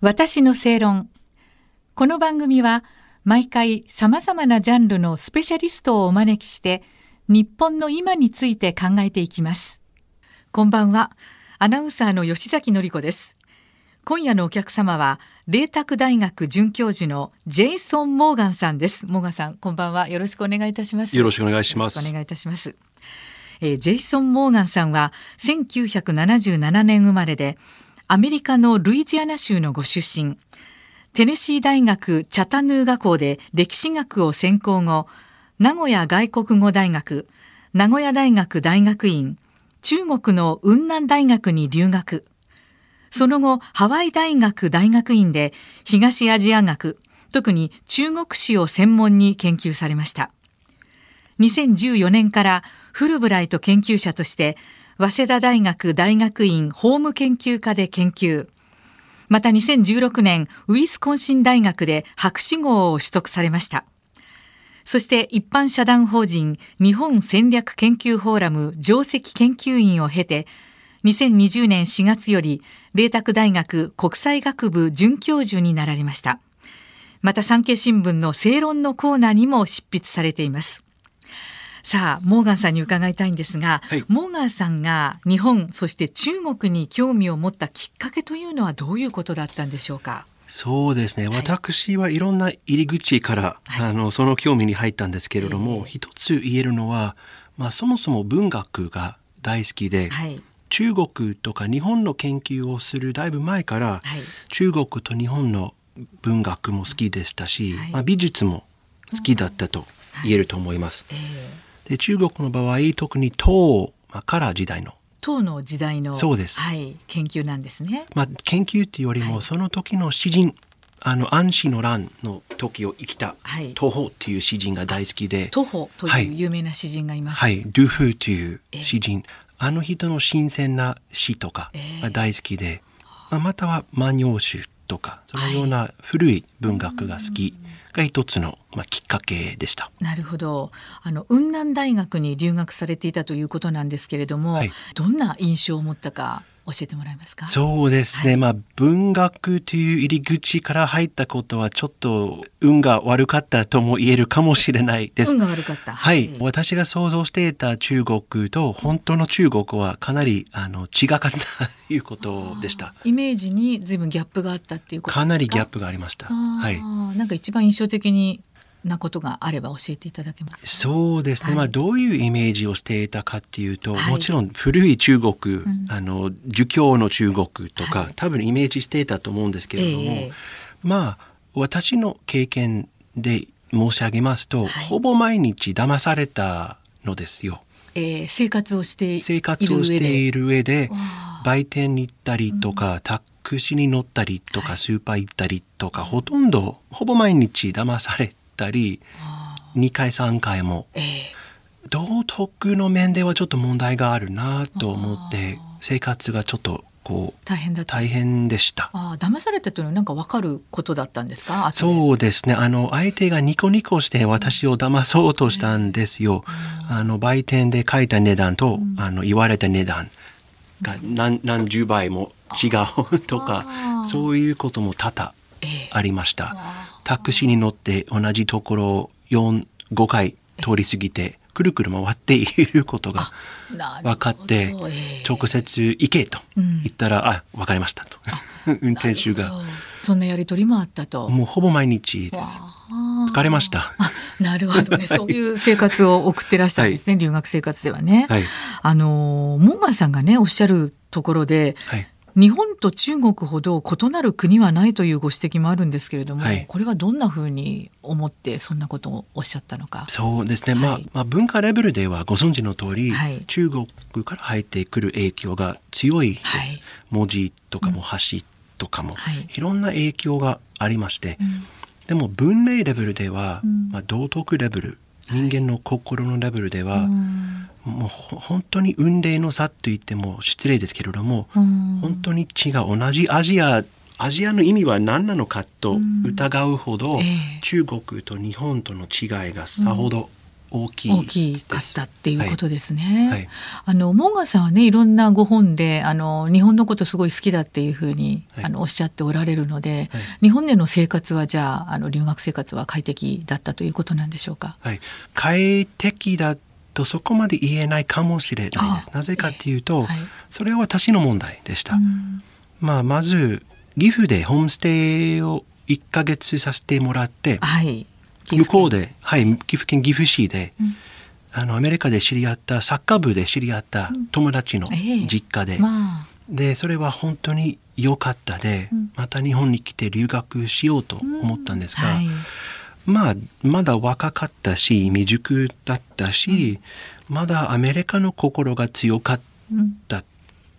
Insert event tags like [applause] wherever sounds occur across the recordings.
私の正論。この番組は毎回様々なジャンルのスペシャリストをお招きして日本の今について考えていきます。こんばんは。アナウンサーの吉崎のり子です。今夜のお客様は、麗澤大学准教授のジェイソン・モーガンさんです。モーガンさん、こんばんは。よろしくお願いいたします。よろしくお願いします。お願いいたします。えー、ジェイソン・モーガンさんは、1977年生まれで、アメリカのルイジアナ州のご出身。テネシー大学チャタヌーガ校で歴史学を専攻後、名古屋外国語大学、名古屋大学大学院、中国の雲南大学に留学。その後、ハワイ大学大学院で東アジア学、特に中国史を専門に研究されました。2014年からフルブライト研究者として早稲田大学大学院法務研究科で研究。また2016年、ウィスコンシン大学で博士号を取得されました。そして一般社団法人日本戦略研究フォーラム上席研究員を経て、2020年4月より、麗澤大学国際学部准教授になられました。また産経新聞の正論のコーナーにも執筆されています。さあモーガンさんに伺いたいんですが、はい、モーガンさんが日本そして中国に興味を持ったきっかけというのはどういうことだったんでしょうか？そうですね、はい、私はいろんな入り口から、はい、あのその興味に入ったんですけれども、えー、一つ言えるのは、まあ、そもそも文学が大好きで、はい、中国とか日本の研究をするだいぶ前から、中国と日本の文学も好きでしたし、まあ、美術も好きだったと言えると思います。えーで中国の場合特に唐から時代の。唐の時代のそうです、はい、研究なんですね。まあ、研究っていうよりも、はい、その時の詩人あの安史の乱の時を生きた、はい、東方っていう詩人が大好きで東方という有名な詩人がいます。はい、ドゥフーという詩人、えー、あの人の新鮮な詩とかが大好きで、えー、まあ、または「万葉集」とかそのような古い文学が好き。が一つの、まあ、きっかけでした。なるほどあの雲南大学に留学されていたということなんですけれども、はい、どんな印象を持ったか教えてもらえますか？そうですね、はい、まあ文学という入り口から入ったことはちょっと運が悪かったとも言えるかもしれないです。運が悪かった。はい、はい、私が想像していた中国と本当の中国はかなりあの違かったということでした。イメージに随分ギャップがあったっていうことか？なりギャップがありました。はい。なんか一番印象的になことがあれば教えていただけますそうですね、はい、まあどういうイメージをしていたかっていうと、はい、もちろん古い中国、うん、あの儒教の中国とか、はい、多分イメージしていたと思うんですけれども、えー、まあ私の経験で申し上げますと、ほぼ毎日騙されたのですよ。えー、生活をして生活をしている上で売店に行ったりとか、うん、タクシーに乗ったりとか、スーパー行ったりとか、ほとんどほぼ毎日騙されったり2回3回も、えー、道徳の面ではちょっと問題があるなと思って生活がちょっとこう大変だ大変でした。ああ、騙されたというのはなんかわかることだったんですか。そうですね。あの相手がニコニコして私を騙そうとしたんですよ。うん、あの売店で書いた値段と、うん、あの言われた値段が何何十倍も違うとか、そういうことも多々ありました。えータクシーに乗って同じところを4、5回通り過ぎて、くるくる回っていることが分かって、直接行けと言ったら、うん、あ、分かりましたと。[laughs] 運転手が。そんなやりとりもあったと。もうほぼ毎日です。疲れました。なるほどね。[laughs] そういう生活を送ってらしたんですね。はい、留学生活ではね。はい、あのモーガンさんがねおっしゃるところで、はい、日本と中国ほど異なる国はないというご指摘もあるんですけれども、はい、これはどんなふうに思ってそんなことをおっしゃったのか。そうですね、はい、まあ、まあ文化レベルではご存知の通り、はい、中国から入ってくる影響が強いです。文字とかも橋とかも、い、ろんな影響がありまして、うん、でも文明レベルでは、うん、まあ、道徳レベル人間の心のレベルでは、うん。もう本当に運命の差と言っても失礼ですけれども、本当に違う同じアジアアジアの意味は何なのかと疑うほど、中国と日本との違いがさほど大きい大きかったっていうことですね。はいはいあのモーガンさんはねいろんなご本であの日本のことすごい好きだっていうふうに、はいあのおっしゃっておられるので、はい日本での生活はじゃああの留学生活は快適だったということなんでしょうか？はい、快適だとそこまで言えないかもしれないですあ。なぜかっていうと、はいそれは私の問題でした。うんまあ、まず岐阜でホームステイを1ヶ月させてもらってはい。向こうで、はい、岐阜県岐阜市で、うん。あのアメリカで知り合ったサッカー部で知り合った友達のええ。実家で、まあ。でそれは本当に良かったで、うん。また日本に来て留学しようと思ったんですが、はい。まあまだ若かったし未熟だったし、まだアメリカの心が強かっうん。た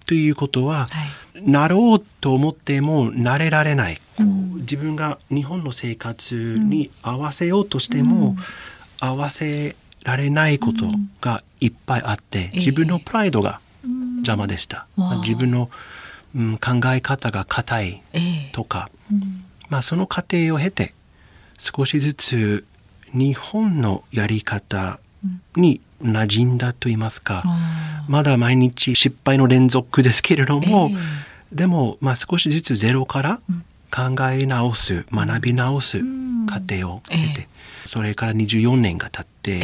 ということは、はい。なろうと思ってもなれられない、こううん。自分が日本の生活に合わせようとしても、うん。合わせられないことがいっぱいあって、ええ。自分のプライドがうん。邪魔でした、わあ。自分の、うん、考え方が硬いええ。とか、うん。まあ、その過程を経て少しずつ日本のやり方に馴染んだと言いますか、あまだ毎日失敗の連続ですけれども、えでも、まあ、少しずつゼロからうん。考え直す、学び直すん。過程を経て、ええ。それから24年が経って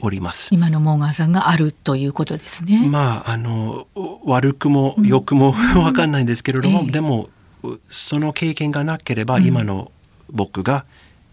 おります。今のモーガンさんがあるということですね。まああの悪くも良くも [laughs] わかんないんですけれども、ええ。でもその経験がなければ今の僕が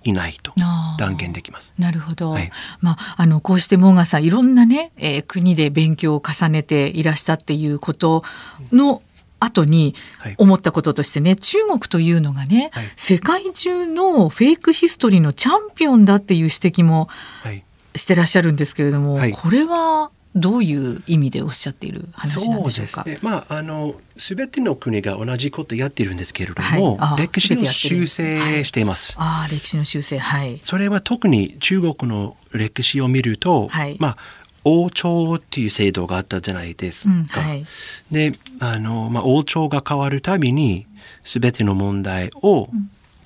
いないと断言できます。なるほど、はい。まあ、あのこうしてモーガンさんいろんなね、えー国で勉強を重ねていらしたっていうことの後にはい。思ったこととしてね中国というのがね、はい。世界中のフェイクヒストリーのチャンピオンだっていう指摘もはい、してらっしゃるんですけれども、はい。これはどういう意味でおっしゃっている話なんでしょうか？そうですね。まああの全ての国が同じことやってるんですけれどはいも、あー歴史を全てやってるんで修正しています。ああ歴史の修正はい。それは特に中国の歴史を見ると、はいまあ王朝っていう制度があったじゃないですうんか。はいであの、まあ、王朝が変わるたびに全ての問題を、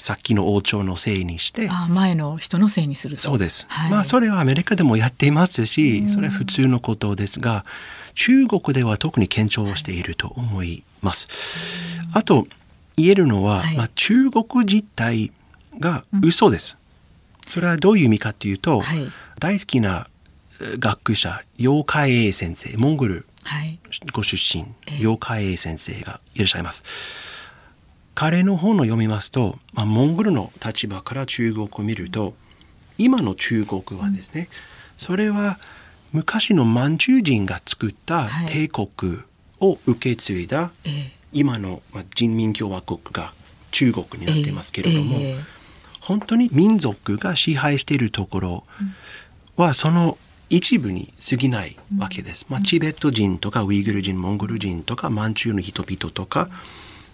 さっきの王朝のせいにして。あー前の人のせいにすると。そうです、はい、まあそれはアメリカでもやっていますし、それは普通のことですが中国では特に顕著していると思います。あと言えるのは、はい。まあ、中国自体が嘘です。それはどういう意味かというと、はい。大好きなえー学者妖怪英先生モンゴルはい。ご出身ええ。妖怪英先生がいらっしゃいます。彼の本を読みますと、まあ、モンゴルの立場から中国を見ると今の中国はですね、それは昔の満州人が作ったはい。帝国を受け継いだええ。今のまあ人民共和国が中国になっていますけれども、本当に民族が支配しているところはその一部に過ぎないわけです。まあ、チベット人とかウイグル人モンゴル人とか満州の人々とか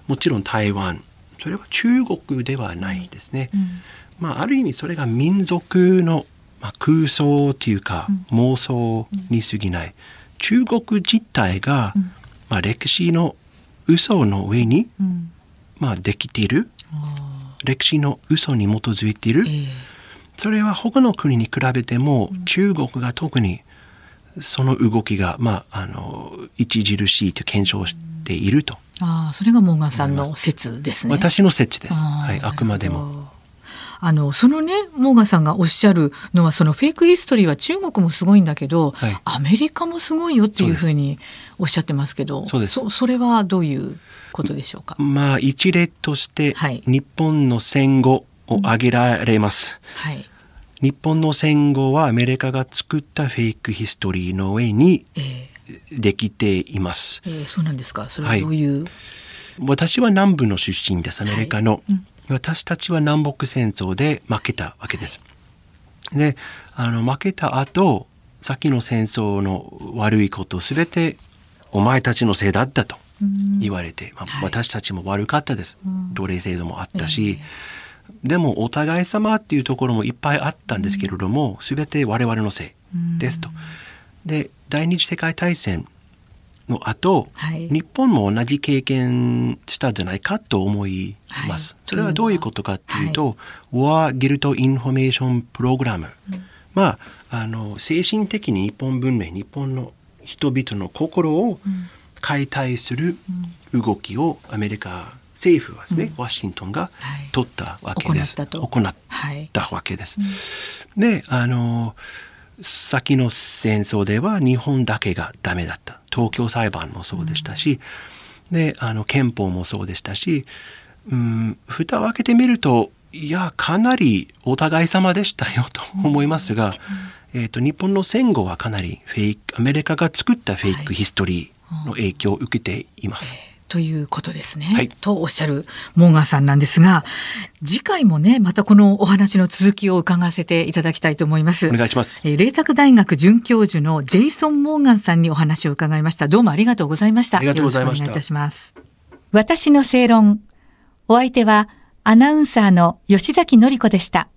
もちろん台湾。それは中国ではないですね。うん。まあ、ある意味それが民族の、まあ、空想というか妄想に過ぎない、中国自体が、うん。まあ、歴史の嘘の上に、うん。まあ、できている。あ歴史の嘘に基づいている、ーええ。それは他の国に比べても、中国が特にその動きが、まあ、あの著しいと検証していると、あーそれがモーガンさんの説ですね。私の説です、あーはい、あくまで。も。あのそのねモーガンさんがおっしゃるのはそのフェイクヒストリーは中国もすごいんだけど、はいアメリカもすごいよっていうふうにおっしゃってますけどそうですそそれはどういうことでしょうか？まあ一例として、はい日本の戦後を挙げられます。はい日本の戦後はアメリカが作ったフェイクヒストリーの上にえできています。ーえーそうなんですか。それはどういう、私は南部の出身です。アメリカの、うん。私たちは南北戦争で負けたわけです、であの負けた後先の戦争の悪いことすべてお前たちのせいだったとうん。言われて、まあはい。私たちも悪かったです、うん。奴隷制度もあったし、でもお互い様っていうところもいっぱいあったんですけれども、すべて我々のせいですと。で第二次世界大戦の後、はい。日本も同じ経験したんじゃないかと思います。はい。それはどういうことかっていうと、War Guilt Information Program、まあ、あの精神的に日本文明日本の人々の心を解体する動きをアメリカ政府はですね、うん、ワシントンが取ったわけです。行った行ったわけです。はい、であの先の戦争では日本だけがダメだった。東京裁判もそうでしたし、うん、であの憲法もそうでしたし、うん、蓋を開けてみるといやかなりお互い様でしたよと思いますが、うん、えーと、日本の戦後はかなりフェイクアメリカが作ったフェイクヒストリーの影響を受けています。はいということですね、はい、とおっしゃるモーガンさんなんですが次回もねまたこのお話の続きを伺わせていただきたいと思います。お願いします。麗澤大学准教授のジェイソン・モーガンさんにお話を伺いました。どうもありがとうございました。ありがとうございました。お願いいたします。私の正論。お相手はアナウンサーの吉崎紀子でした